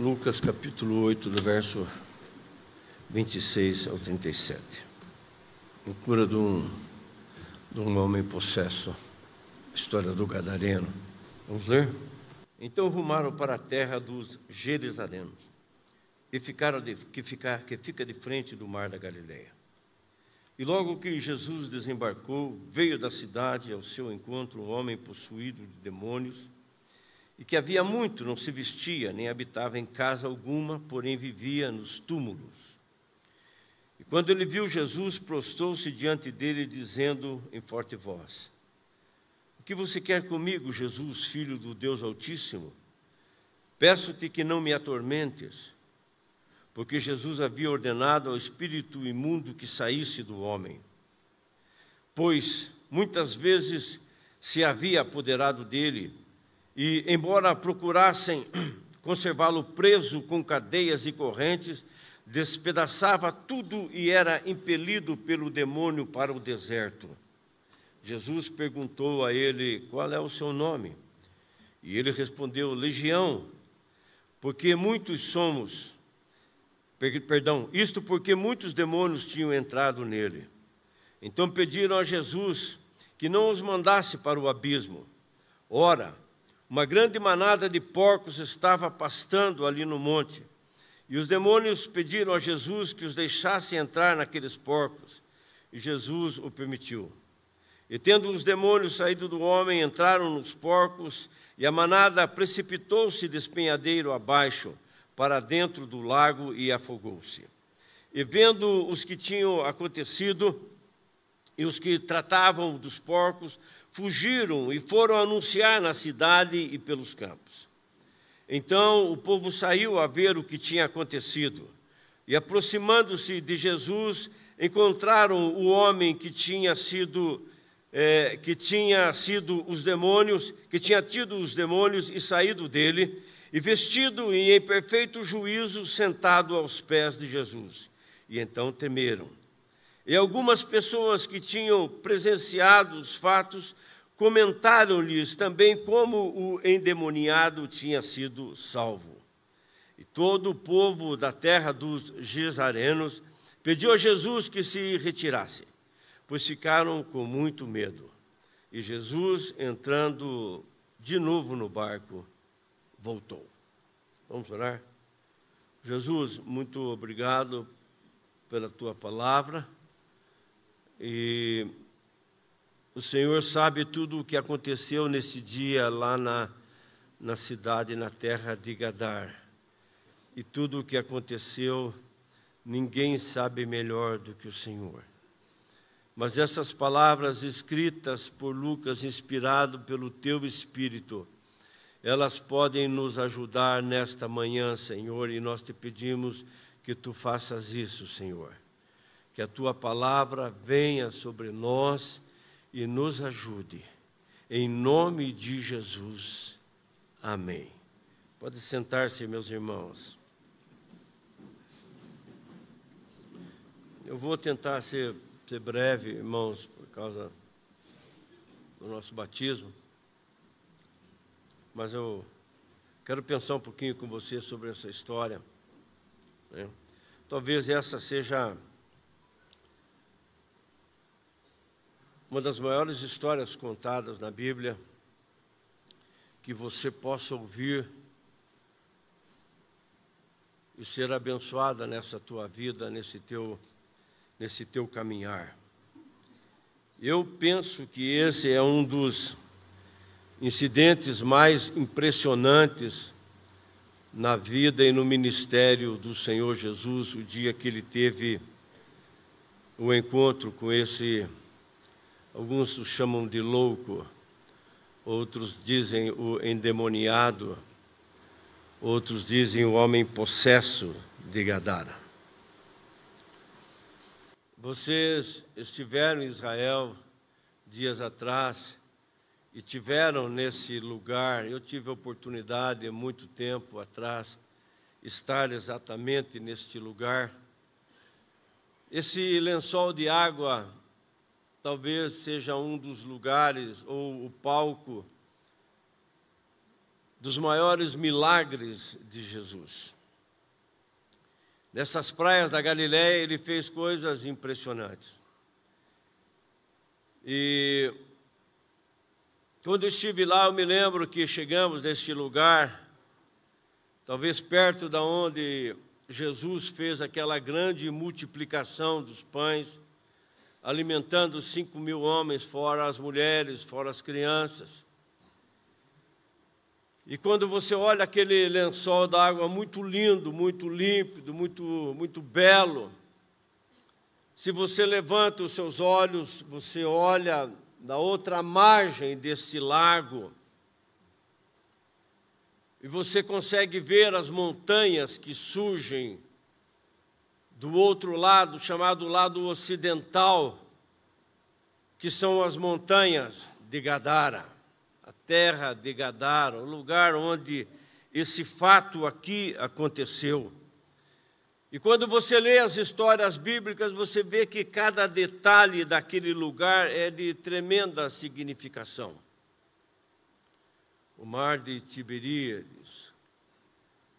Lucas capítulo 8, do verso 26 ao 37. Em cura de um, de um homem possesso, história do Gadareno. Vamos ler? Então rumaram para a terra dos Gerizarenos, e ficaram de, que, ficar, que fica de frente do mar da Galileia. E logo que Jesus desembarcou, veio da cidade ao seu encontro um homem possuído de demônios, e que havia muito não se vestia, nem habitava em casa alguma, porém vivia nos túmulos. E quando ele viu Jesus, prostou-se diante dele, dizendo em forte voz: O que você quer comigo, Jesus, filho do Deus Altíssimo? Peço-te que não me atormentes porque Jesus havia ordenado ao espírito imundo que saísse do homem. Pois muitas vezes se havia apoderado dele, e, embora procurassem conservá-lo preso com cadeias e correntes, despedaçava tudo e era impelido pelo demônio para o deserto. Jesus perguntou a ele: Qual é o seu nome? E ele respondeu: Legião, porque muitos somos Perdão, isto porque muitos demônios tinham entrado nele. Então pediram a Jesus que não os mandasse para o abismo. Ora, uma grande manada de porcos estava pastando ali no monte. E os demônios pediram a Jesus que os deixasse entrar naqueles porcos. E Jesus o permitiu. E tendo os demônios saído do homem, entraram nos porcos, e a manada precipitou-se despenhadeiro abaixo para dentro do lago e afogou-se. E vendo os que tinham acontecido e os que tratavam dos porcos, fugiram e foram anunciar na cidade e pelos campos. Então o povo saiu a ver o que tinha acontecido. E aproximando-se de Jesus, encontraram o homem que tinha sido é, que tinha sido os demônios, que tinha tido os demônios e saído dele, e vestido e em perfeito juízo, sentado aos pés de Jesus. E então temeram. E algumas pessoas que tinham presenciado os fatos comentaram-lhes também como o endemoniado tinha sido salvo. E todo o povo da terra dos Gesarenos pediu a Jesus que se retirasse, pois ficaram com muito medo. E Jesus, entrando de novo no barco, voltou. Vamos orar? Jesus, muito obrigado pela tua palavra. E o Senhor sabe tudo o que aconteceu nesse dia lá na, na cidade, na terra de Gadar. E tudo o que aconteceu, ninguém sabe melhor do que o Senhor. Mas essas palavras escritas por Lucas, inspirado pelo teu Espírito, elas podem nos ajudar nesta manhã, Senhor, e nós te pedimos que tu faças isso, Senhor. Que a tua palavra venha sobre nós e nos ajude. Em nome de Jesus. Amém. Pode sentar-se, meus irmãos. Eu vou tentar ser, ser breve, irmãos, por causa do nosso batismo mas eu quero pensar um pouquinho com você sobre essa história. Né? Talvez essa seja uma das maiores histórias contadas na Bíblia que você possa ouvir e ser abençoada nessa tua vida, nesse teu, nesse teu caminhar. Eu penso que esse é um dos incidentes mais impressionantes na vida e no ministério do Senhor Jesus, o dia que ele teve o encontro com esse, alguns o chamam de louco, outros dizem o endemoniado, outros dizem o homem possesso de Gadara. Vocês estiveram em Israel dias atrás e tiveram nesse lugar, eu tive a oportunidade há muito tempo atrás estar exatamente neste lugar. Esse lençol de água talvez seja um dos lugares ou o palco dos maiores milagres de Jesus. Nessas praias da Galiléia, ele fez coisas impressionantes. E quando estive lá, eu me lembro que chegamos neste lugar, talvez perto da onde Jesus fez aquela grande multiplicação dos pães, alimentando cinco mil homens, fora as mulheres, fora as crianças. E quando você olha aquele lençol d'água muito lindo, muito límpido, muito, muito belo, se você levanta os seus olhos, você olha na outra margem desse lago, e você consegue ver as montanhas que surgem do outro lado, chamado lado ocidental, que são as montanhas de Gadara, a terra de Gadara, o lugar onde esse fato aqui aconteceu. E quando você lê as histórias bíblicas, você vê que cada detalhe daquele lugar é de tremenda significação. O mar de Tiberíades,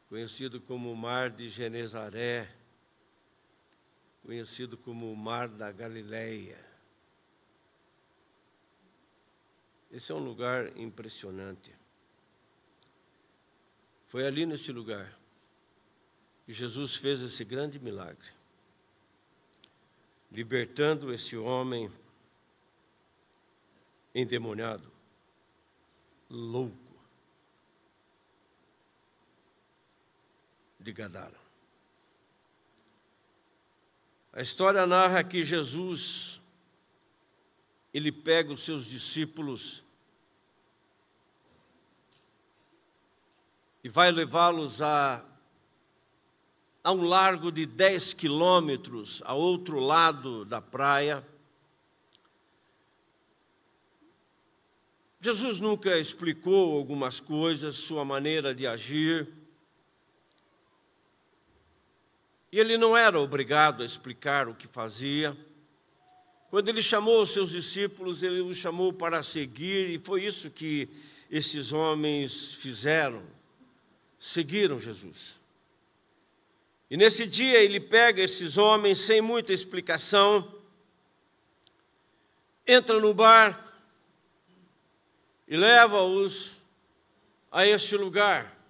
conhecido como o mar de Genezaré, conhecido como o mar da Galileia. Esse é um lugar impressionante. Foi ali nesse lugar que Jesus fez esse grande milagre, libertando esse homem endemoniado, louco, de Gadara. A história narra que Jesus ele pega os seus discípulos e vai levá-los a a um largo de 10 quilômetros ao outro lado da praia. Jesus nunca explicou algumas coisas, sua maneira de agir. E ele não era obrigado a explicar o que fazia. Quando ele chamou os seus discípulos, ele os chamou para seguir, e foi isso que esses homens fizeram: seguiram Jesus. E nesse dia ele pega esses homens sem muita explicação, entra no barco e leva-os a este lugar.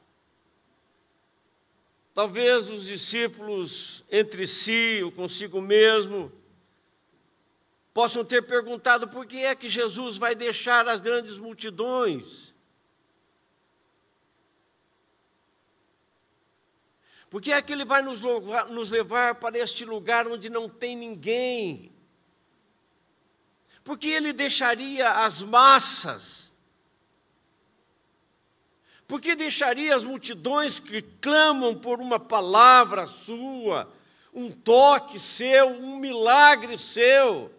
Talvez os discípulos entre si ou consigo mesmo possam ter perguntado por que é que Jesus vai deixar as grandes multidões Porque é que ele vai nos levar, nos levar para este lugar onde não tem ninguém? Porque ele deixaria as massas? Porque deixaria as multidões que clamam por uma palavra sua, um toque seu, um milagre seu?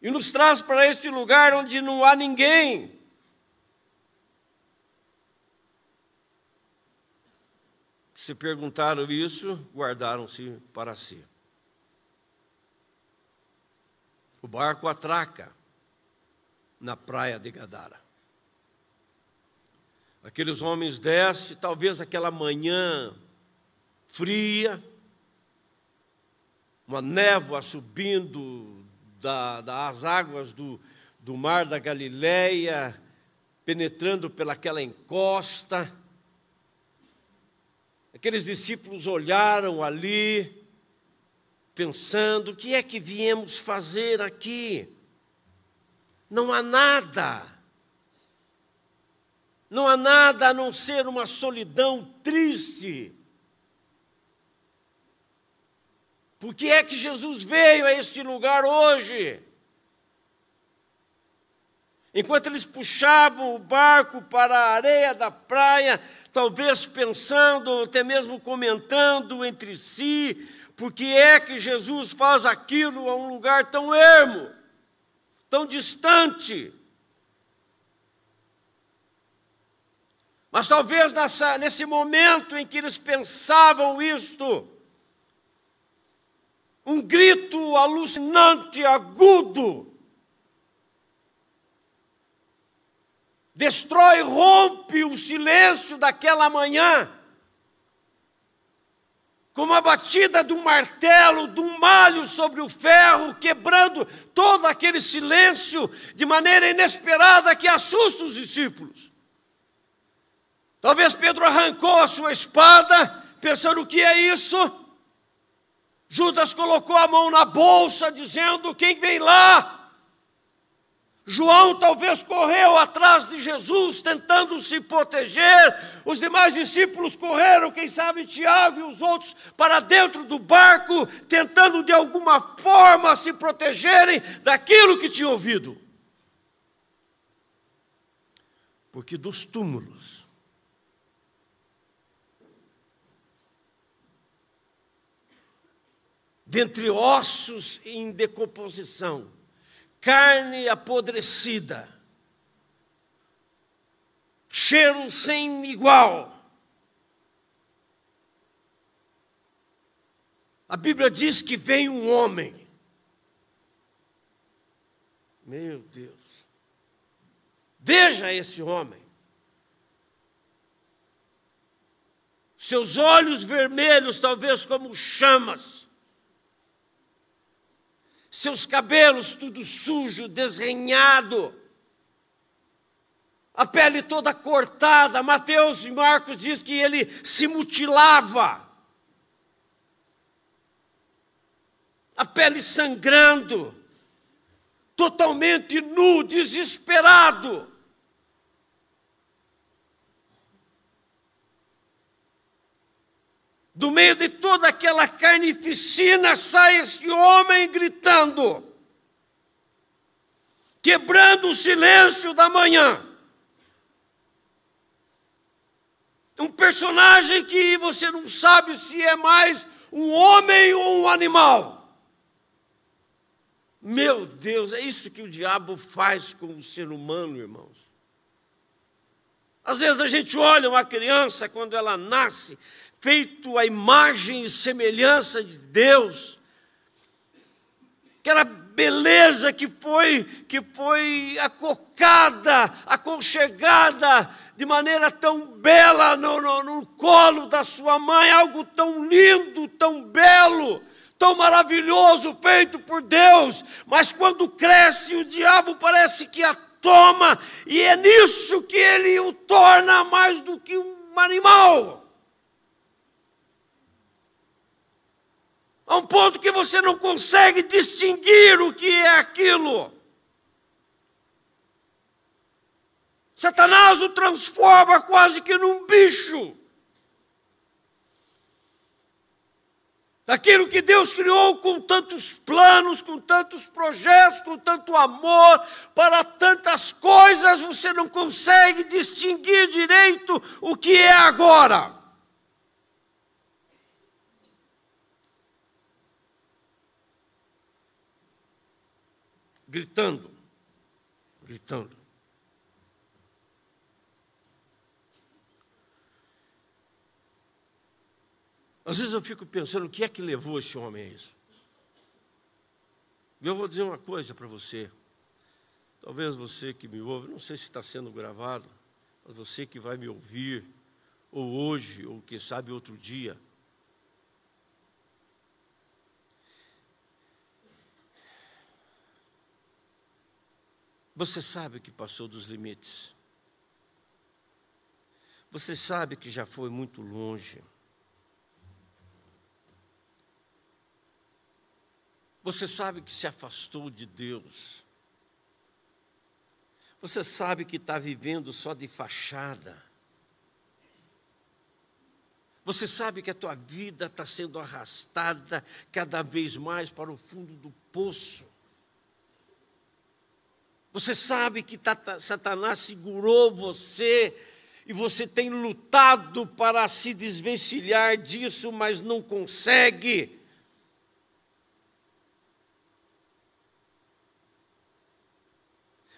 E nos traz para este lugar onde não há ninguém. Se perguntaram isso, guardaram-se para si. O barco atraca na praia de Gadara. Aqueles homens descem, talvez aquela manhã fria, uma névoa subindo da, das águas do, do mar da Galileia, penetrando pelaquela encosta, Aqueles discípulos olharam ali, pensando: o que é que viemos fazer aqui? Não há nada. Não há nada a não ser uma solidão triste. Por que é que Jesus veio a este lugar hoje? Enquanto eles puxavam o barco para a areia da praia, talvez pensando, até mesmo comentando entre si, por que é que Jesus faz aquilo a um lugar tão ermo, tão distante. Mas talvez nessa, nesse momento em que eles pensavam isto, um grito alucinante, agudo, destrói, rompe o silêncio daquela manhã, como a batida de um martelo, de um malho sobre o ferro, quebrando todo aquele silêncio de maneira inesperada que assusta os discípulos. Talvez Pedro arrancou a sua espada, pensando: o que é isso? Judas colocou a mão na bolsa, dizendo: quem vem lá? João talvez correu atrás de Jesus, tentando se proteger. Os demais discípulos correram, quem sabe Tiago e os outros, para dentro do barco, tentando de alguma forma se protegerem daquilo que tinham ouvido. Porque dos túmulos, dentre ossos em decomposição, carne apodrecida, cheiro sem igual. A Bíblia diz que vem um homem. Meu Deus. Veja esse homem. Seus olhos vermelhos, talvez como chamas seus cabelos tudo sujo, desrenhado, a pele toda cortada. Mateus e Marcos diz que ele se mutilava, a pele sangrando, totalmente nu, desesperado. Do meio de toda aquela carnificina sai esse homem gritando, quebrando o silêncio da manhã. Um personagem que você não sabe se é mais um homem ou um animal. Meu Deus, é isso que o diabo faz com o ser humano, irmãos. Às vezes a gente olha uma criança quando ela nasce, feito a imagem e semelhança de Deus. Aquela beleza que foi que foi acocada, aconchegada de maneira tão bela no, no, no colo da sua mãe, algo tão lindo, tão belo, tão maravilhoso, feito por Deus, mas quando cresce, o diabo parece que a toma, e é nisso que ele o torna mais do que um animal. A um ponto que você não consegue distinguir o que é aquilo. Satanás o transforma quase que num bicho. Daquilo que Deus criou com tantos planos, com tantos projetos, com tanto amor, para tantas coisas, você não consegue distinguir direito o que é agora. Gritando, gritando. Às vezes eu fico pensando o que é que levou esse homem a isso. Eu vou dizer uma coisa para você. Talvez você que me ouve, não sei se está sendo gravado, mas você que vai me ouvir, ou hoje, ou quem sabe outro dia, Você sabe que passou dos limites. Você sabe que já foi muito longe. Você sabe que se afastou de Deus. Você sabe que está vivendo só de fachada. Você sabe que a tua vida está sendo arrastada cada vez mais para o fundo do poço. Você sabe que Satanás segurou você e você tem lutado para se desvencilhar disso, mas não consegue.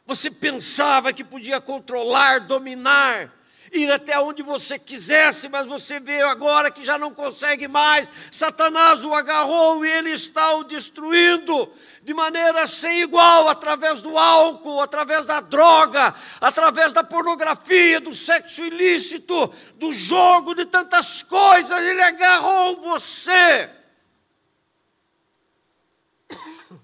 Você pensava que podia controlar, dominar, ir até onde você quisesse, mas você vê agora que já não consegue mais. Satanás o agarrou e ele está o destruindo de maneira sem igual através do álcool, através da droga, através da pornografia, do sexo ilícito, do jogo, de tantas coisas. Ele agarrou você.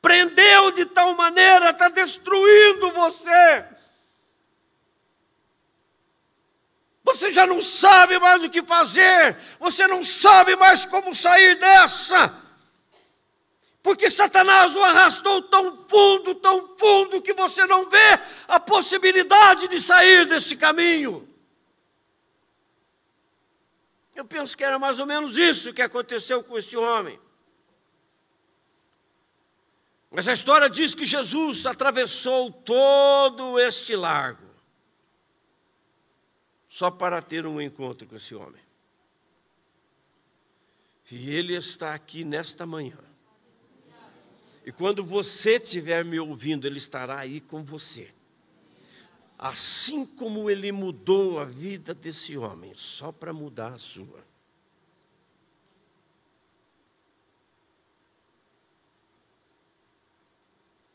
prendeu de tal maneira, está destruindo você. Você já não sabe mais o que fazer, você não sabe mais como sair dessa. Porque Satanás o arrastou tão fundo, tão fundo, que você não vê a possibilidade de sair desse caminho. Eu penso que era mais ou menos isso que aconteceu com esse homem. Mas a história diz que Jesus atravessou todo este largo só para ter um encontro com esse homem. E ele está aqui nesta manhã. E quando você estiver me ouvindo, ele estará aí com você. Assim como ele mudou a vida desse homem, só para mudar a sua.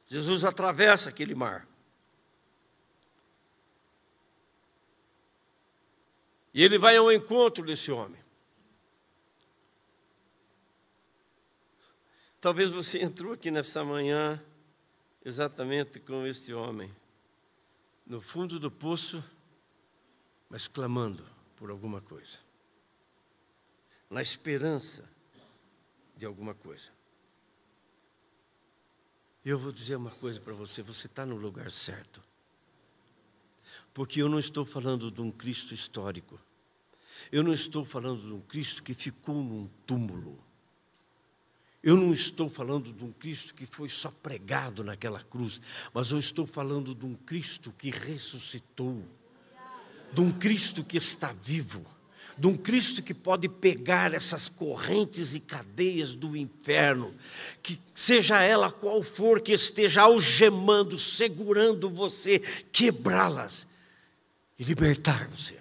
Jesus atravessa aquele mar. E ele vai ao encontro desse homem. Talvez você entrou aqui nessa manhã exatamente como este homem, no fundo do poço, mas clamando por alguma coisa, na esperança de alguma coisa. Eu vou dizer uma coisa para você: você está no lugar certo. Porque eu não estou falando de um Cristo histórico. Eu não estou falando de um Cristo que ficou num túmulo. Eu não estou falando de um Cristo que foi só pregado naquela cruz, mas eu estou falando de um Cristo que ressuscitou, de um Cristo que está vivo de um Cristo que pode pegar essas correntes e cadeias do inferno, que seja ela qual for que esteja algemando, segurando você, quebrá-las e libertar você.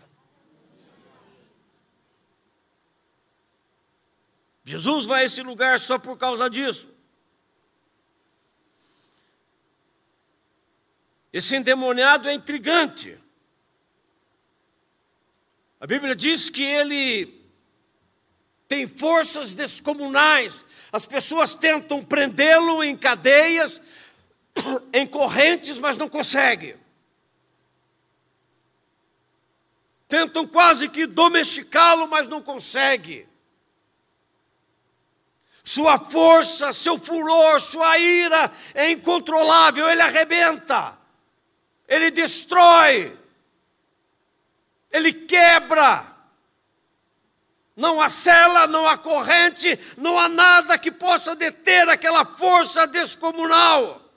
Jesus vai a esse lugar só por causa disso. Esse endemoniado é intrigante. A Bíblia diz que ele tem forças descomunais. As pessoas tentam prendê-lo em cadeias, em correntes, mas não conseguem. Tentam quase que domesticá-lo, mas não conseguem. Sua força, seu furor, sua ira é incontrolável, ele arrebenta, ele destrói ele quebra. Não há cela, não há corrente, não há nada que possa deter aquela força descomunal.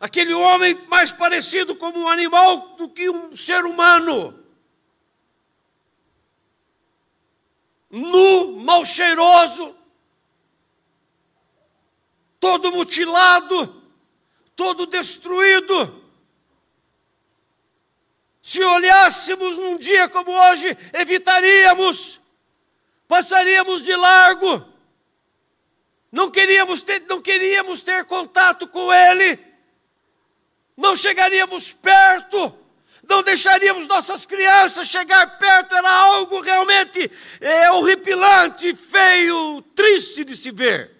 Aquele homem mais parecido como um animal do que um ser humano. Nu, mal cheiroso, todo mutilado, todo destruído. Se olhássemos num dia como hoje, evitaríamos, passaríamos de largo, não queríamos ter, não queríamos ter contato com Ele, não chegaríamos perto, não deixaríamos nossas crianças chegar perto, era algo realmente é, horripilante, feio, triste de se ver,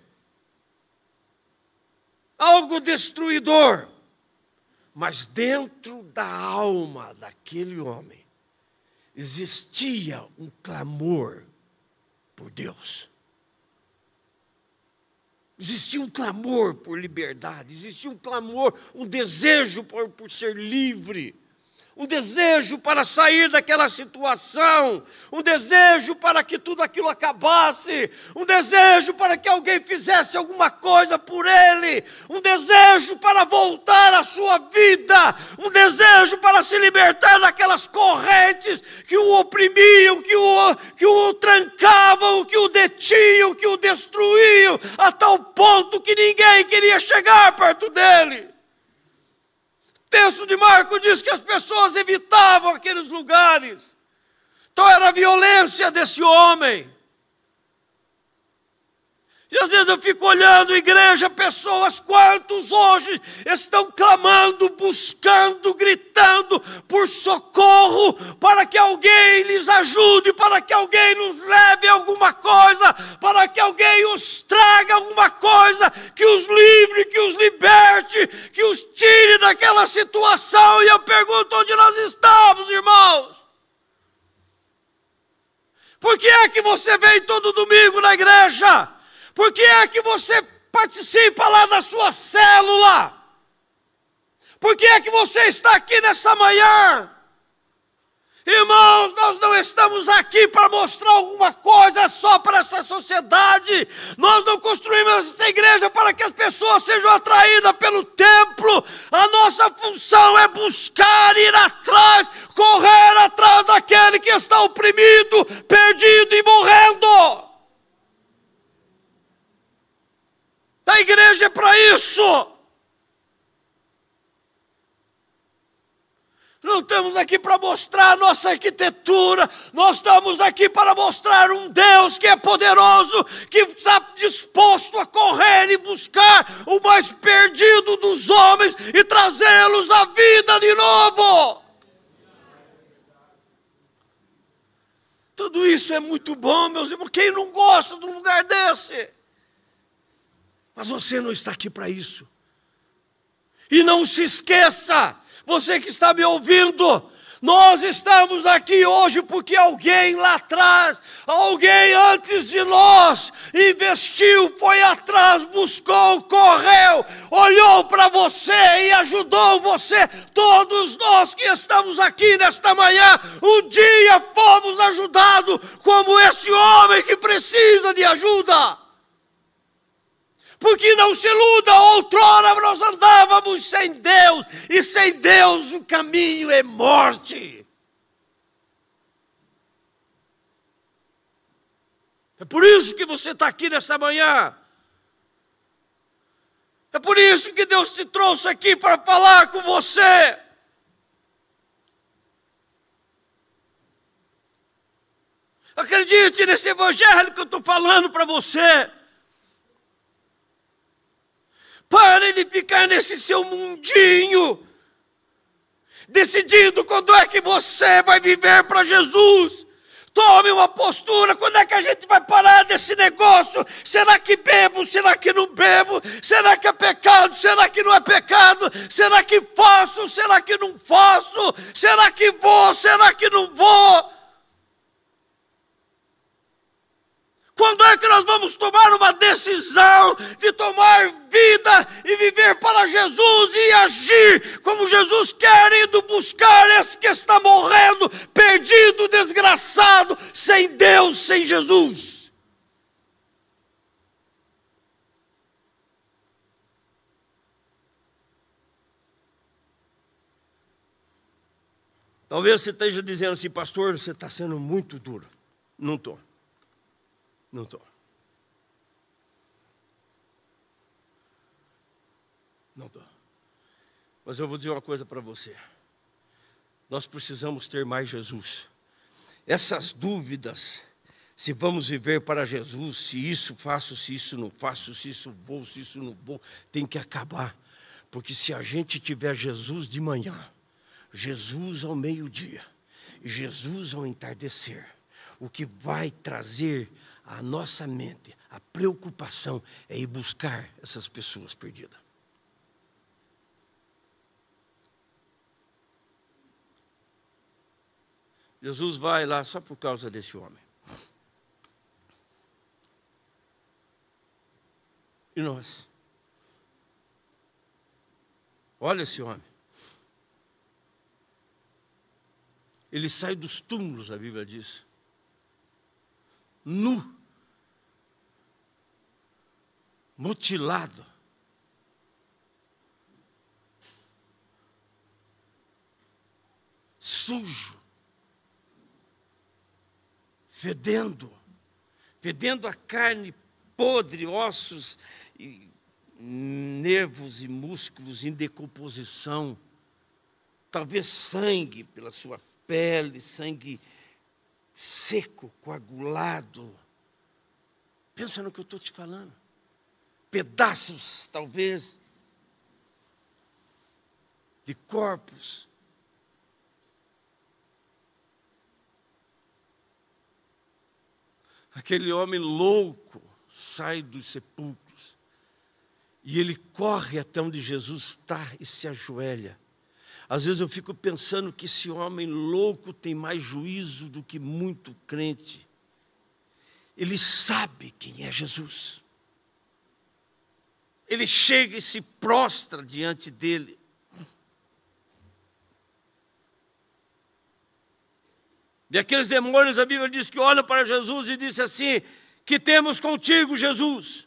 algo destruidor. Mas dentro da alma daquele homem existia um clamor por Deus. Existia um clamor por liberdade, existia um clamor, um desejo por, por ser livre um desejo para sair daquela situação, um desejo para que tudo aquilo acabasse, um desejo para que alguém fizesse alguma coisa por ele, um desejo para voltar à sua vida, um desejo para se libertar daquelas correntes que o oprimiam, que o, que o trancavam, que o detinham, que o destruíam, a tal ponto que ninguém queria chegar perto dele texto de Marco diz que as pessoas evitavam aqueles lugares. Então era a violência desse homem. E às vezes eu fico olhando, igreja, pessoas, quantos hoje estão clamando, buscando, gritando por socorro, para que alguém lhes ajude, para que alguém nos leve alguma coisa, para que alguém os traga alguma coisa, que os livre, que os liberte, que os tire daquela situação. E eu pergunto onde nós estamos, irmãos. Por que é que você vem todo domingo na igreja? Por que é que você participa lá da sua célula? Por que é que você está aqui nessa manhã? Irmãos, nós não estamos aqui para mostrar alguma coisa só para essa sociedade. Nós não construímos essa igreja para que as pessoas sejam atraídas pelo templo. A nossa função é buscar, ir atrás, correr atrás daquele que está oprimido, perdido e morrendo. A igreja é para isso. Não estamos aqui para mostrar nossa arquitetura, nós estamos aqui para mostrar um Deus que é poderoso, que está disposto a correr e buscar o mais perdido dos homens e trazê-los à vida de novo. Tudo isso é muito bom, meus irmãos. Quem não gosta de um lugar desse? Mas você não está aqui para isso. E não se esqueça, você que está me ouvindo, nós estamos aqui hoje porque alguém lá atrás, alguém antes de nós, investiu, foi atrás, buscou, correu, olhou para você e ajudou você. Todos nós que estamos aqui nesta manhã, um dia fomos ajudados, como este homem que precisa de ajuda. Porque não se iluda, outrora nós andávamos sem Deus, e sem Deus o caminho é morte. É por isso que você está aqui nessa manhã. É por isso que Deus te trouxe aqui para falar com você. Acredite nesse evangelho que eu estou falando para você. Pare de ficar nesse seu mundinho, decidindo quando é que você vai viver para Jesus. Tome uma postura, quando é que a gente vai parar desse negócio? Será que bebo? Será que não bebo? Será que é pecado? Será que não é pecado? Será que faço? Será que não faço? Será que vou? Será que não vou? Quando é que nós vamos tomar uma decisão de tomar vida e viver para Jesus e agir como Jesus quer, indo buscar esse que está morrendo, perdido, desgraçado, sem Deus, sem Jesus? Talvez você esteja dizendo assim, pastor, você está sendo muito duro. Não estou. Não estou. Não estou. Mas eu vou dizer uma coisa para você. Nós precisamos ter mais Jesus. Essas dúvidas, se vamos viver para Jesus, se isso faço, se isso não faço, se isso vou, se isso não vou, tem que acabar. Porque se a gente tiver Jesus de manhã, Jesus ao meio-dia, Jesus ao entardecer, o que vai trazer a nossa mente, a preocupação é ir buscar essas pessoas perdidas. Jesus vai lá só por causa desse homem. E nós? Olha esse homem. Ele sai dos túmulos, a Bíblia diz. Nu. mutilado. Sujo, fedendo, fedendo a carne podre, ossos, e nervos e músculos em decomposição, talvez sangue pela sua pele, sangue seco, coagulado. Pensa no que eu estou te falando. Pedaços, talvez, de corpos. Aquele homem louco sai dos sepulcros e ele corre até onde Jesus está e se ajoelha. Às vezes eu fico pensando que esse homem louco tem mais juízo do que muito crente. Ele sabe quem é Jesus. Ele chega e se prostra diante dele. E aqueles demônios, a Bíblia diz que olham para Jesus e dizem assim: Que temos contigo, Jesus?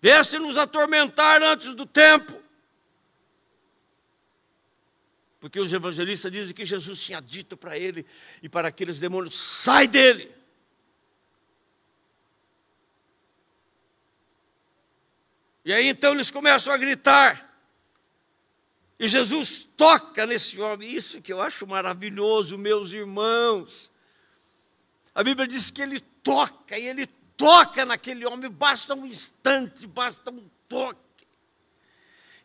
Vieste nos atormentar antes do tempo. Porque os evangelistas dizem que Jesus tinha dito para ele e para aqueles demônios: sai dele. E aí então eles começam a gritar. E Jesus toca nesse homem, isso que eu acho maravilhoso, meus irmãos. A Bíblia diz que ele toca, e ele toca naquele homem, basta um instante, basta um toque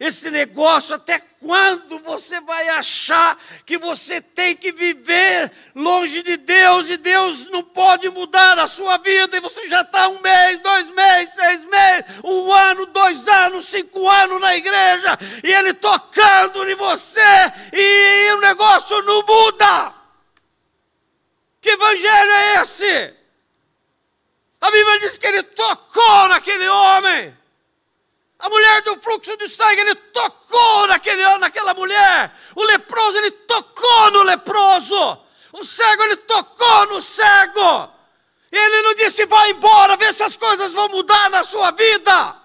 esse negócio, até quando você vai achar que você tem que viver longe de Deus e Deus não pode mudar a sua vida e você já está um mês, dois meses, seis meses, um ano, dois anos, cinco anos na igreja e Ele tocando em você e o negócio não muda? Que evangelho é esse? A Bíblia diz que Ele tocou naquele homem. A mulher do fluxo de sangue, ele tocou naquele, naquela mulher. O leproso, ele tocou no leproso. O cego, ele tocou no cego. Ele não disse, vai embora, vê se as coisas vão mudar na sua vida.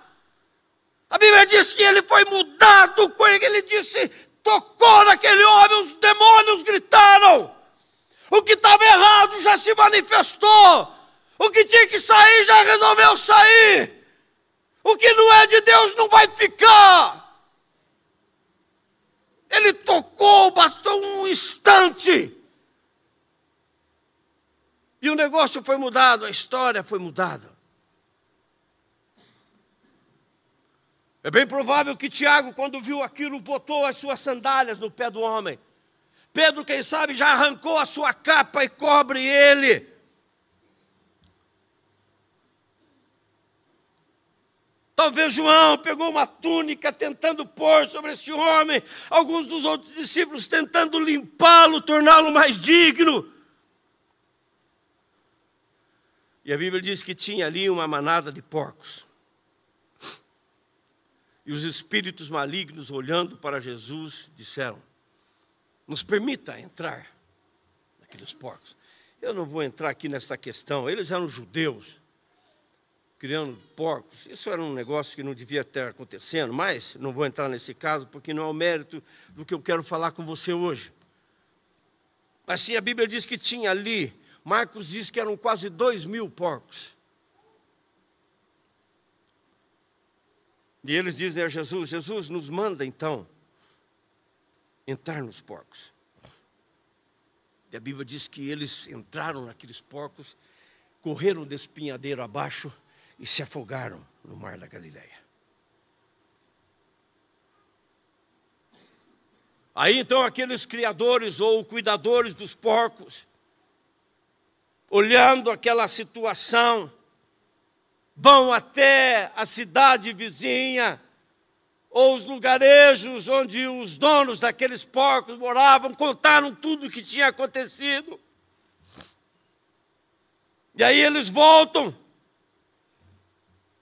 A Bíblia diz que ele foi mudado, ele disse, tocou naquele homem, os demônios gritaram. O que estava errado já se manifestou. O que tinha que sair já resolveu sair. O que não é de Deus não vai ficar. Ele tocou, bastou um instante. E o negócio foi mudado, a história foi mudada. É bem provável que Tiago, quando viu aquilo, botou as suas sandálias no pé do homem. Pedro, quem sabe, já arrancou a sua capa e cobre ele. Talvez João pegou uma túnica tentando pôr sobre esse homem, alguns dos outros discípulos tentando limpá-lo, torná-lo mais digno. E a Bíblia diz que tinha ali uma manada de porcos. E os espíritos malignos, olhando para Jesus, disseram: Nos permita entrar naqueles porcos. Eu não vou entrar aqui nessa questão, eles eram judeus criando porcos. Isso era um negócio que não devia estar acontecendo, mas não vou entrar nesse caso porque não é o mérito do que eu quero falar com você hoje. Mas sim, a Bíblia diz que tinha ali, Marcos diz que eram quase dois mil porcos. E eles dizem a Jesus: Jesus nos manda então entrar nos porcos. E a Bíblia diz que eles entraram naqueles porcos, correram de espinhadeiro abaixo e se afogaram no mar da Galileia. Aí então aqueles criadores ou cuidadores dos porcos, olhando aquela situação, vão até a cidade vizinha, ou os lugarejos onde os donos daqueles porcos moravam, contaram tudo o que tinha acontecido. E aí eles voltam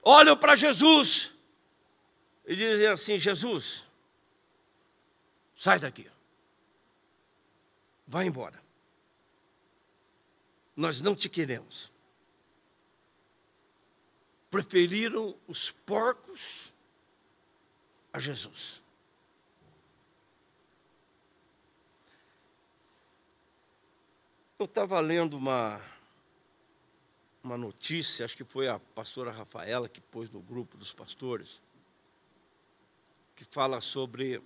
olham para Jesus e dizem assim: Jesus, sai daqui, vai embora, nós não te queremos. Preferiram os porcos a Jesus. Eu estava lendo uma uma notícia, acho que foi a pastora Rafaela que pôs no grupo dos pastores, que fala sobre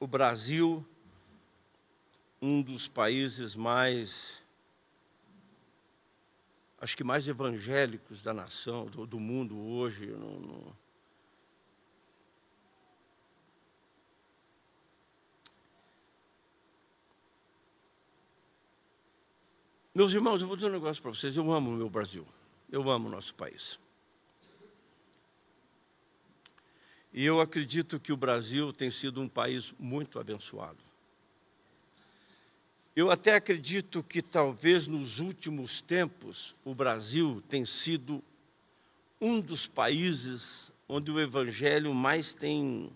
o Brasil um dos países mais, acho que mais evangélicos da nação, do, do mundo hoje. No... Meus irmãos, eu vou dizer um negócio para vocês. Eu amo o meu Brasil. Eu amo o nosso país. E eu acredito que o Brasil tem sido um país muito abençoado. Eu até acredito que talvez nos últimos tempos o Brasil tem sido um dos países onde o evangelho mais tem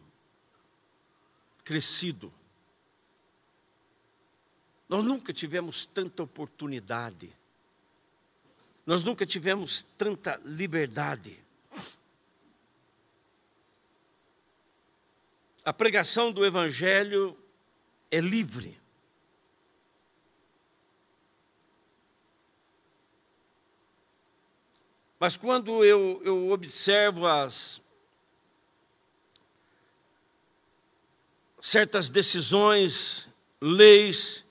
crescido. Nós nunca tivemos tanta oportunidade. Nós nunca tivemos tanta liberdade. A pregação do Evangelho é livre. Mas quando eu, eu observo as certas decisões, leis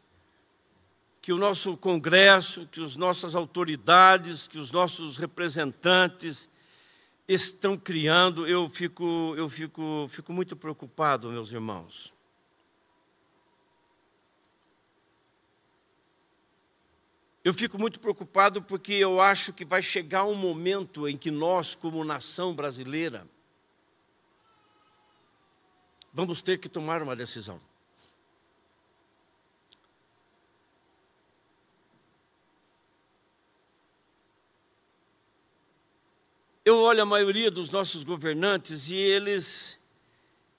que o nosso Congresso, que as nossas autoridades, que os nossos representantes estão criando, eu fico, eu fico, fico muito preocupado, meus irmãos. Eu fico muito preocupado porque eu acho que vai chegar um momento em que nós, como nação brasileira, vamos ter que tomar uma decisão. Eu olho a maioria dos nossos governantes e eles,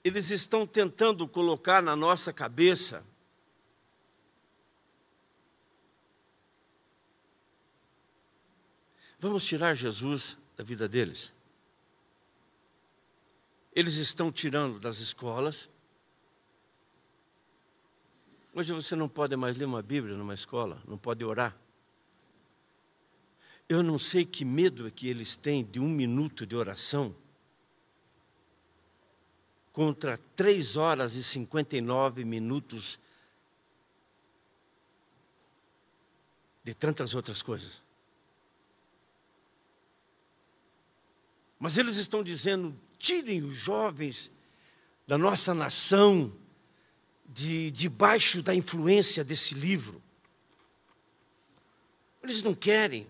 eles estão tentando colocar na nossa cabeça Vamos tirar Jesus da vida deles. Eles estão tirando das escolas. Hoje você não pode mais ler uma Bíblia numa escola, não pode orar. Eu não sei que medo é que eles têm de um minuto de oração contra três horas e cinquenta e nove minutos de tantas outras coisas. Mas eles estão dizendo: tirem os jovens da nossa nação de debaixo da influência desse livro. Eles não querem.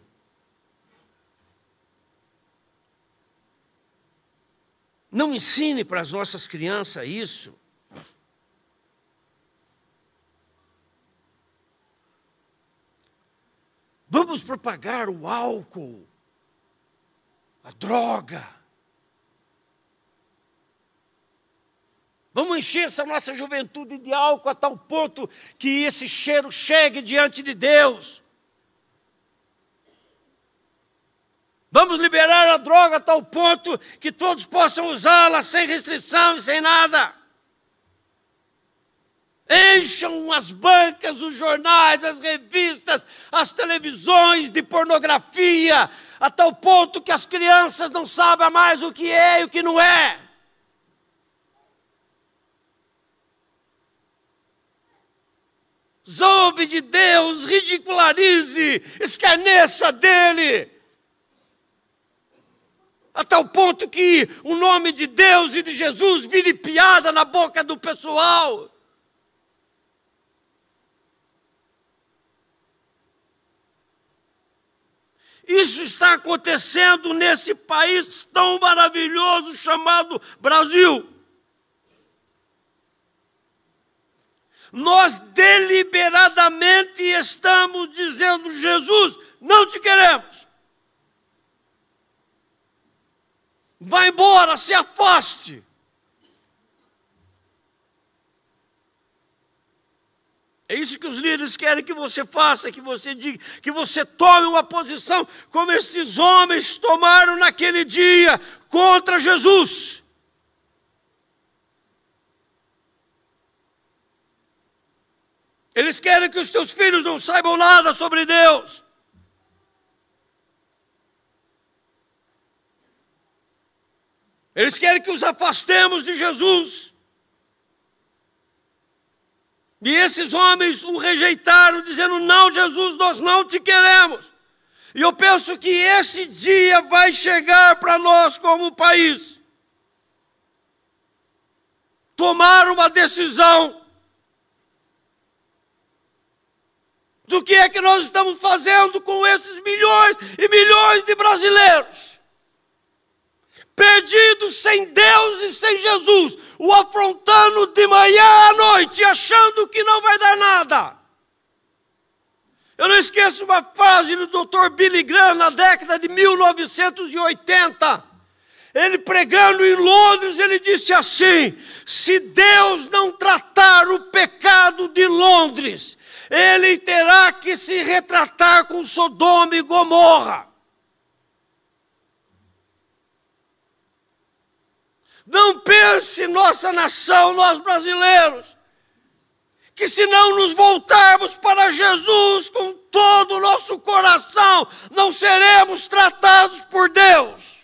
Não ensine para as nossas crianças isso. Vamos propagar o álcool, a droga. Vamos encher essa nossa juventude de álcool a tal ponto que esse cheiro chegue diante de Deus. Vamos liberar a droga a tal ponto que todos possam usá-la sem restrição e sem nada. Encham as bancas, os jornais, as revistas, as televisões de pornografia, a tal ponto que as crianças não sabem mais o que é e o que não é. Zombe de Deus, ridicularize, escarneça dele a tal ponto que o nome de Deus e de Jesus vire piada na boca do pessoal. Isso está acontecendo nesse país tão maravilhoso chamado Brasil. Nós deliberadamente estamos dizendo: Jesus, não te queremos. Vá embora, se afaste. É isso que os líderes querem que você faça, que você diga, que você tome uma posição como esses homens tomaram naquele dia contra Jesus. Eles querem que os teus filhos não saibam nada sobre Deus. Eles querem que os afastemos de Jesus. E esses homens o rejeitaram, dizendo: Não, Jesus, nós não te queremos. E eu penso que esse dia vai chegar para nós como país. Tomar uma decisão do que é que nós estamos fazendo com esses milhões e milhões de brasileiros. Perdidos sem Deus e sem Jesus, o afrontando de manhã à noite, achando que não vai dar nada. Eu não esqueço uma frase do Dr. Billy Graham na década de 1980. Ele pregando em Londres, ele disse assim: se Deus não tratar o pecado de Londres, ele terá que se retratar com Sodoma e Gomorra. Não pense nossa nação, nós brasileiros, que se não nos voltarmos para Jesus com todo o nosso coração, não seremos tratados por Deus.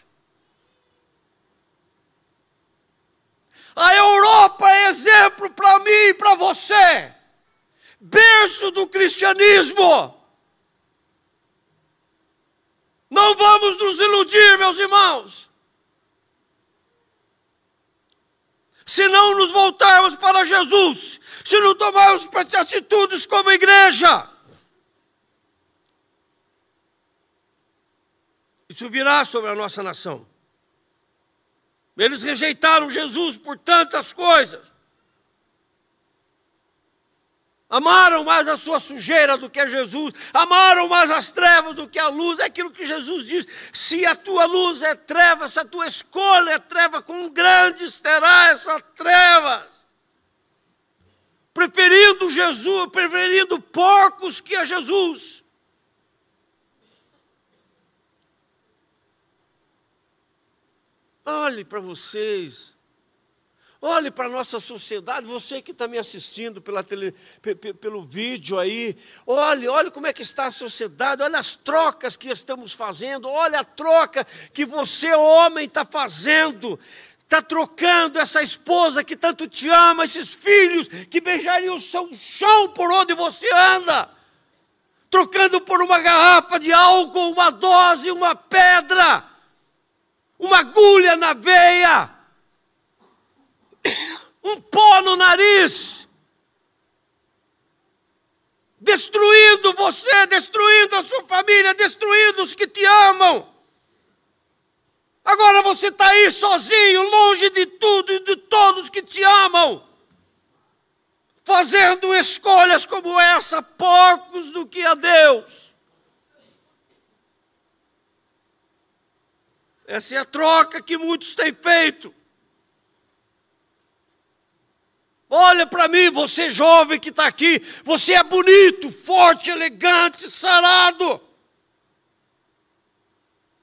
A Europa é exemplo para mim e para você, berço do cristianismo. Não vamos nos iludir, meus irmãos. Se não nos voltarmos para Jesus, se não tomarmos atitudes como igreja. Isso virá sobre a nossa nação. Eles rejeitaram Jesus por tantas coisas. Amaram mais a sua sujeira do que a Jesus, amaram mais as trevas do que a luz. É aquilo que Jesus diz: se a tua luz é treva, se a tua escolha é treva, com grandes terá essa treva preferindo Jesus, preferindo porcos que a Jesus. Olhe para vocês, olhe para a nossa sociedade, você que está me assistindo pela tele, pelo vídeo aí, olhe, olhe como é que está a sociedade, olha as trocas que estamos fazendo, olha a troca que você, homem, está fazendo está trocando essa esposa que tanto te ama, esses filhos que beijariam o seu chão por onde você anda, trocando por uma garrafa de álcool, uma dose, uma pedra, uma agulha na veia, um pó no nariz, destruindo você, destruindo a sua família, destruindo os que te amam. Agora você está aí sozinho, longe de tudo e de todos que te amam, fazendo escolhas como essa, porcos do que a Deus. Essa é a troca que muitos têm feito. Olha para mim, você jovem que está aqui, você é bonito, forte, elegante, sarado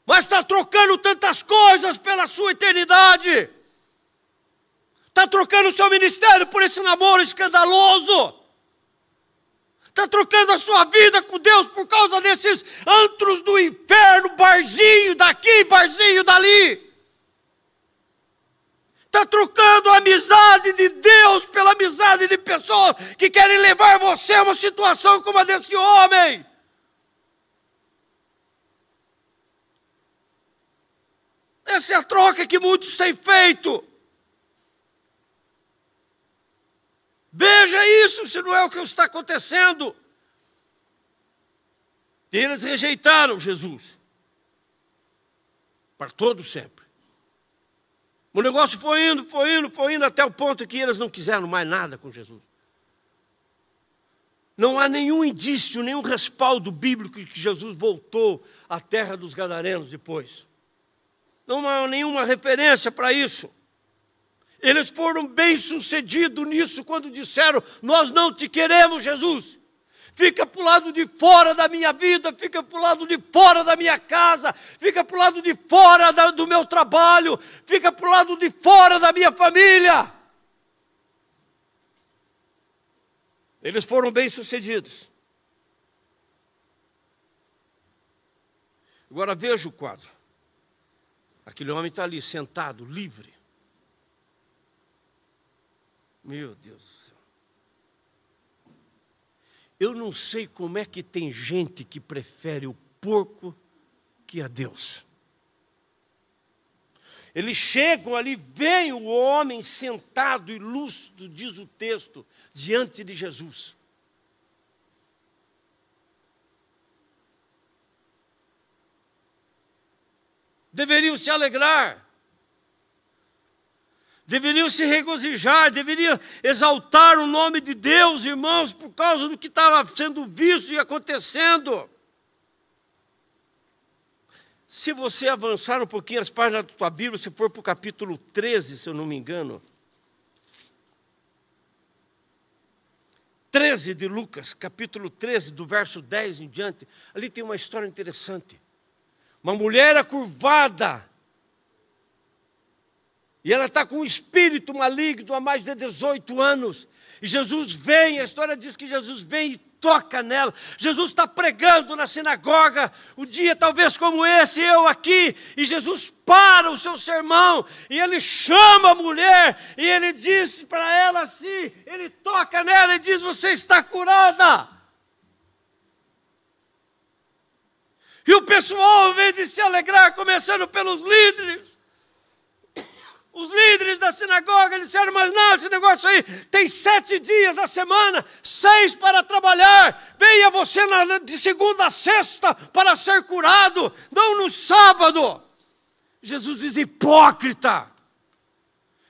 mas está trocando tantas coisas pela sua eternidade. Está trocando o seu ministério por esse namoro escandaloso. Está trocando a sua vida com Deus por causa desses antros do inferno, barzinho daqui, barzinho dali. Está trocando a amizade de Deus pela amizade de pessoas que querem levar você a uma situação como a desse homem. Essa é a troca que muitos têm feito. Veja isso, se não é o que está acontecendo. Eles rejeitaram Jesus. Para todo sempre. O negócio foi indo, foi indo, foi indo, até o ponto que eles não quiseram mais nada com Jesus. Não há nenhum indício, nenhum respaldo bíblico de que Jesus voltou à terra dos Gadarenos depois não há nenhuma referência para isso. Eles foram bem-sucedidos nisso quando disseram: Nós não te queremos, Jesus. Fica para o lado de fora da minha vida, fica para o lado de fora da minha casa, fica para o lado de fora da, do meu trabalho, fica para o lado de fora da minha família. Eles foram bem-sucedidos. Agora veja o quadro. Aquele homem está ali sentado, livre. Meu Deus do céu. Eu não sei como é que tem gente que prefere o porco que a Deus. Eles chegam ali, vem o homem sentado e lúcido, diz o texto, diante de Jesus. Deveriam se alegrar, deveriam se regozijar, deveriam exaltar o nome de Deus, irmãos, por causa do que estava sendo visto e acontecendo. Se você avançar um pouquinho as páginas da tua Bíblia, se for para o capítulo 13, se eu não me engano. 13 de Lucas, capítulo 13, do verso 10 em diante, ali tem uma história interessante. Uma mulher acurvada, e ela está com um espírito maligno há mais de 18 anos. E Jesus vem, a história diz que Jesus vem e toca nela. Jesus está pregando na sinagoga, um dia talvez como esse, eu aqui, e Jesus para o seu sermão, e ele chama a mulher, e ele diz para ela assim: ele toca nela e diz: Você está curada. E o pessoal, ao invés de se alegrar, começando pelos líderes, os líderes da sinagoga disseram: Mas não, esse negócio aí tem sete dias da semana, seis para trabalhar. Venha você na, de segunda a sexta para ser curado, não no sábado. Jesus diz: Hipócrita.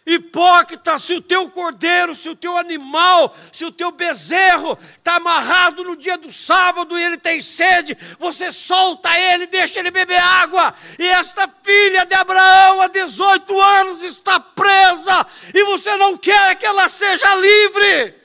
Hipócrita, se o teu cordeiro, se o teu animal, se o teu bezerro está amarrado no dia do sábado e ele tem sede, você solta ele, deixa ele beber água. E esta filha de Abraão, há 18 anos, está presa e você não quer que ela seja livre.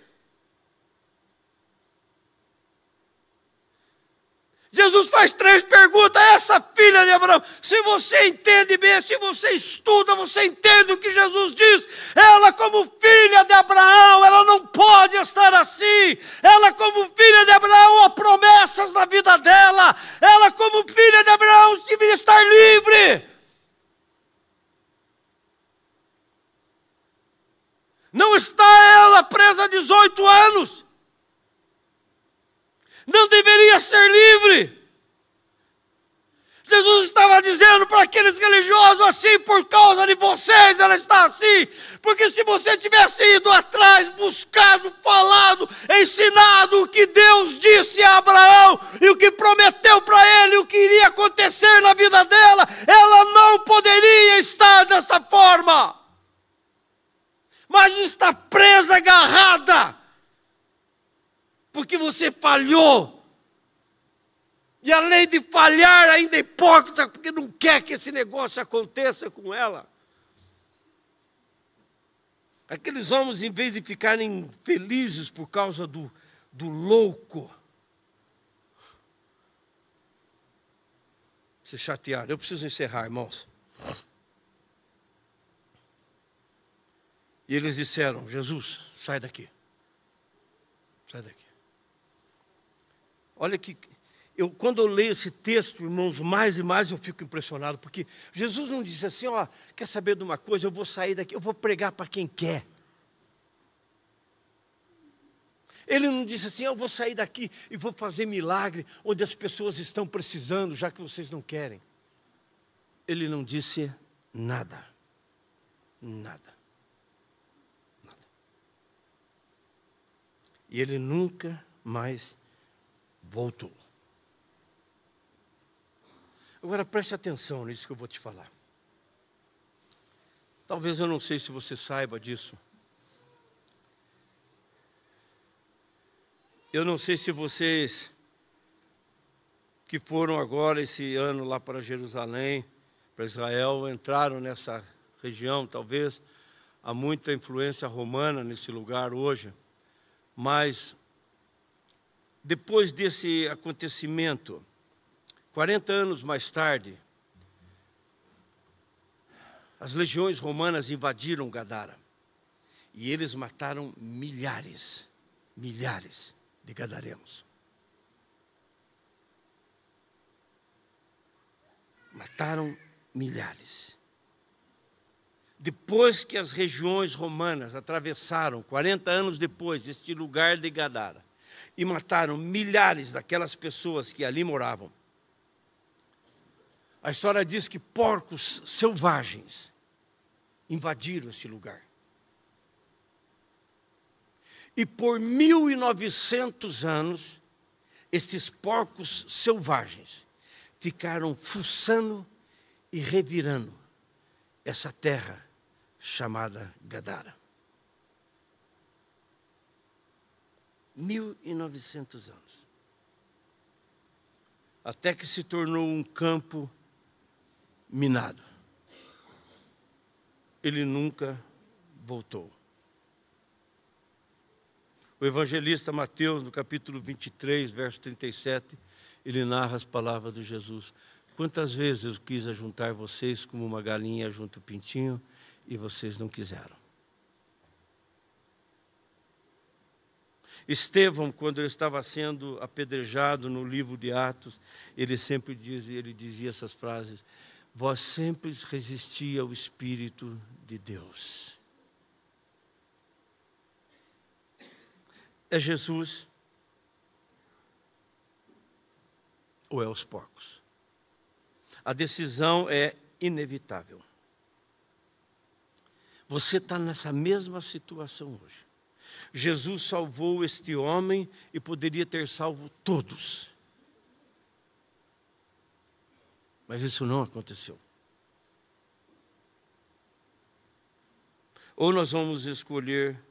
Jesus faz três perguntas a essa filha de Abraão. Se você entende bem, se você estuda, você entende o que Jesus diz. Ela, como filha de Abraão, ela não pode estar assim. Ela, como filha de Abraão, há promessas na vida dela. Ela, como filha de Abraão, deveria estar livre. Não está ela presa há 18 anos não deveria ser livre. Jesus estava dizendo para aqueles religiosos assim, por causa de vocês ela está assim, porque se você tivesse ido atrás, buscado, falado, ensinado o que Deus disse a Abraão e o que prometeu para ele, o que iria acontecer na vida dela, ela não poderia estar dessa forma. Mas está presa, agarrada porque você falhou. E além de falhar, ainda é hipócrita, porque não quer que esse negócio aconteça com ela. Aqueles homens, em vez de ficarem felizes por causa do, do louco, se chatearam. Eu preciso encerrar, irmãos. E eles disseram: Jesus, sai daqui. Sai daqui. Olha que eu quando eu leio esse texto, irmãos, mais e mais eu fico impressionado, porque Jesus não disse assim, ó, quer saber de uma coisa, eu vou sair daqui, eu vou pregar para quem quer. Ele não disse assim, eu vou sair daqui e vou fazer milagre onde as pessoas estão precisando, já que vocês não querem. Ele não disse nada. Nada. Nada. E ele nunca mais voltou. Agora preste atenção nisso que eu vou te falar. Talvez eu não sei se você saiba disso. Eu não sei se vocês que foram agora esse ano lá para Jerusalém, para Israel, entraram nessa região, talvez há muita influência romana nesse lugar hoje, mas depois desse acontecimento, 40 anos mais tarde, as legiões romanas invadiram Gadara e eles mataram milhares, milhares de gadarenos. Mataram milhares. Depois que as regiões romanas atravessaram, 40 anos depois, este lugar de Gadara, e mataram milhares daquelas pessoas que ali moravam. A história diz que porcos selvagens invadiram este lugar. E por 1900 anos, estes porcos selvagens ficaram fuçando e revirando essa terra chamada Gadara. 1900 anos. Até que se tornou um campo minado. Ele nunca voltou. O evangelista Mateus, no capítulo 23, verso 37, ele narra as palavras de Jesus. Quantas vezes eu quis ajuntar vocês como uma galinha junto o pintinho e vocês não quiseram. Estevão, quando ele estava sendo apedrejado no livro de Atos, ele sempre dizia, ele dizia essas frases: Vós sempre resistia ao Espírito de Deus. É Jesus ou é os porcos? A decisão é inevitável. Você está nessa mesma situação hoje. Jesus salvou este homem e poderia ter salvo todos. Mas isso não aconteceu. Ou nós vamos escolher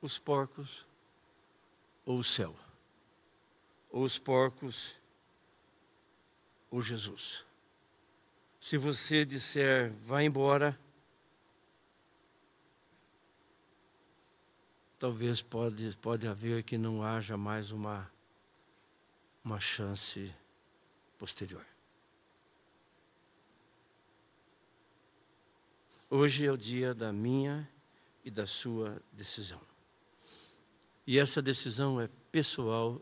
os porcos ou o céu, ou os porcos ou Jesus. Se você disser, vá embora, talvez pode, pode haver que não haja mais uma, uma chance posterior. Hoje é o dia da minha e da sua decisão. E essa decisão é pessoal,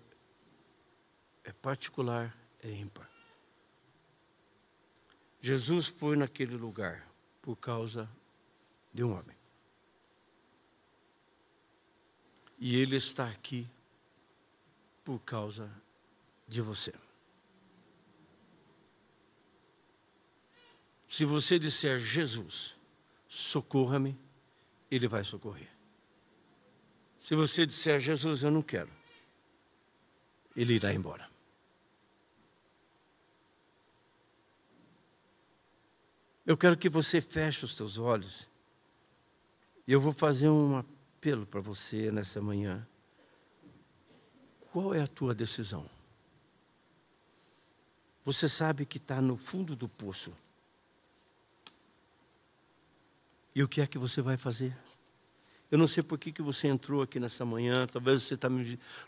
é particular, é ímpar. Jesus foi naquele lugar por causa de um homem. E ele está aqui por causa de você. Se você disser Jesus, socorra-me, ele vai socorrer. Se você disser, Jesus, eu não quero, ele irá embora. Eu quero que você feche os teus olhos. Eu vou fazer um apelo para você nessa manhã. Qual é a tua decisão? Você sabe que está no fundo do poço. E o que é que você vai fazer? Eu não sei por que, que você entrou aqui nessa manhã, talvez você está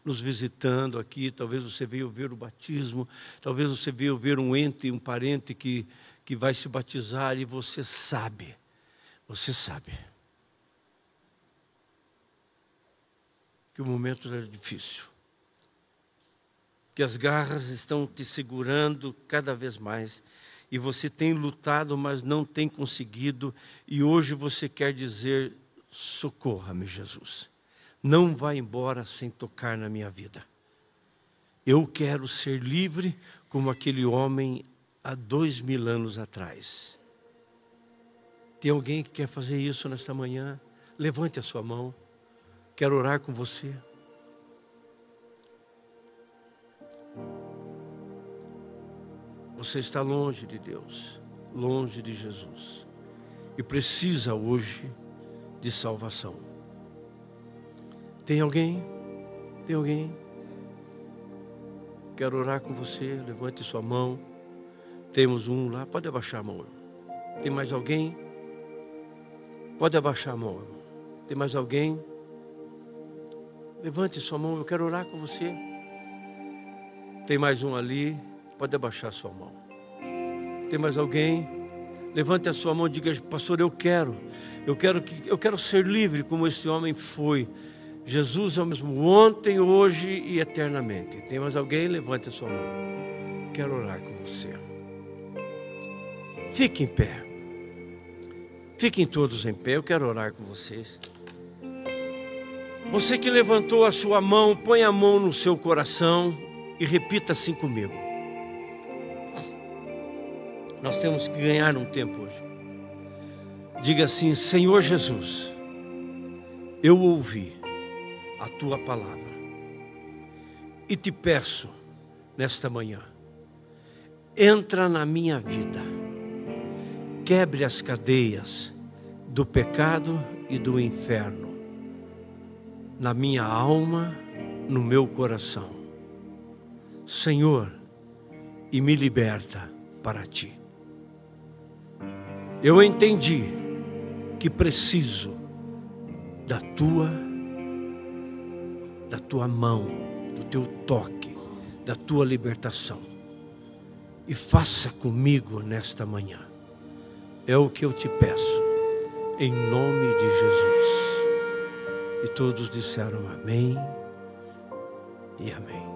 nos visitando aqui, talvez você veio ver o batismo, talvez você veio ver um ente, um parente que, que vai se batizar e você sabe, você sabe que o momento é difícil, que as garras estão te segurando cada vez mais e você tem lutado, mas não tem conseguido, e hoje você quer dizer: socorra-me, Jesus. Não vá embora sem tocar na minha vida. Eu quero ser livre como aquele homem há dois mil anos atrás. Tem alguém que quer fazer isso nesta manhã? Levante a sua mão. Quero orar com você. Você está longe de Deus, longe de Jesus, e precisa hoje de salvação. Tem alguém? Tem alguém? Quero orar com você. Levante sua mão. Temos um lá. Pode abaixar a mão. Tem mais alguém? Pode abaixar a mão. Tem mais alguém? Levante sua mão. Eu quero orar com você. Tem mais um ali. Pode abaixar sua mão. Tem mais alguém? Levante a sua mão e diga, pastor, eu quero. Eu quero que eu quero ser livre como esse homem foi. Jesus é o mesmo ontem, hoje e eternamente. Tem mais alguém? Levante a sua mão. Quero orar com você. Fique em pé. Fiquem todos em pé. Eu quero orar com vocês. Você que levantou a sua mão, põe a mão no seu coração e repita assim comigo. Nós temos que ganhar um tempo hoje. Diga assim: Senhor Jesus, eu ouvi a tua palavra e te peço nesta manhã, entra na minha vida, quebre as cadeias do pecado e do inferno na minha alma, no meu coração. Senhor, e me liberta para ti. Eu entendi que preciso da tua da tua mão, do teu toque, da tua libertação. E faça comigo nesta manhã. É o que eu te peço, em nome de Jesus. E todos disseram amém e amém.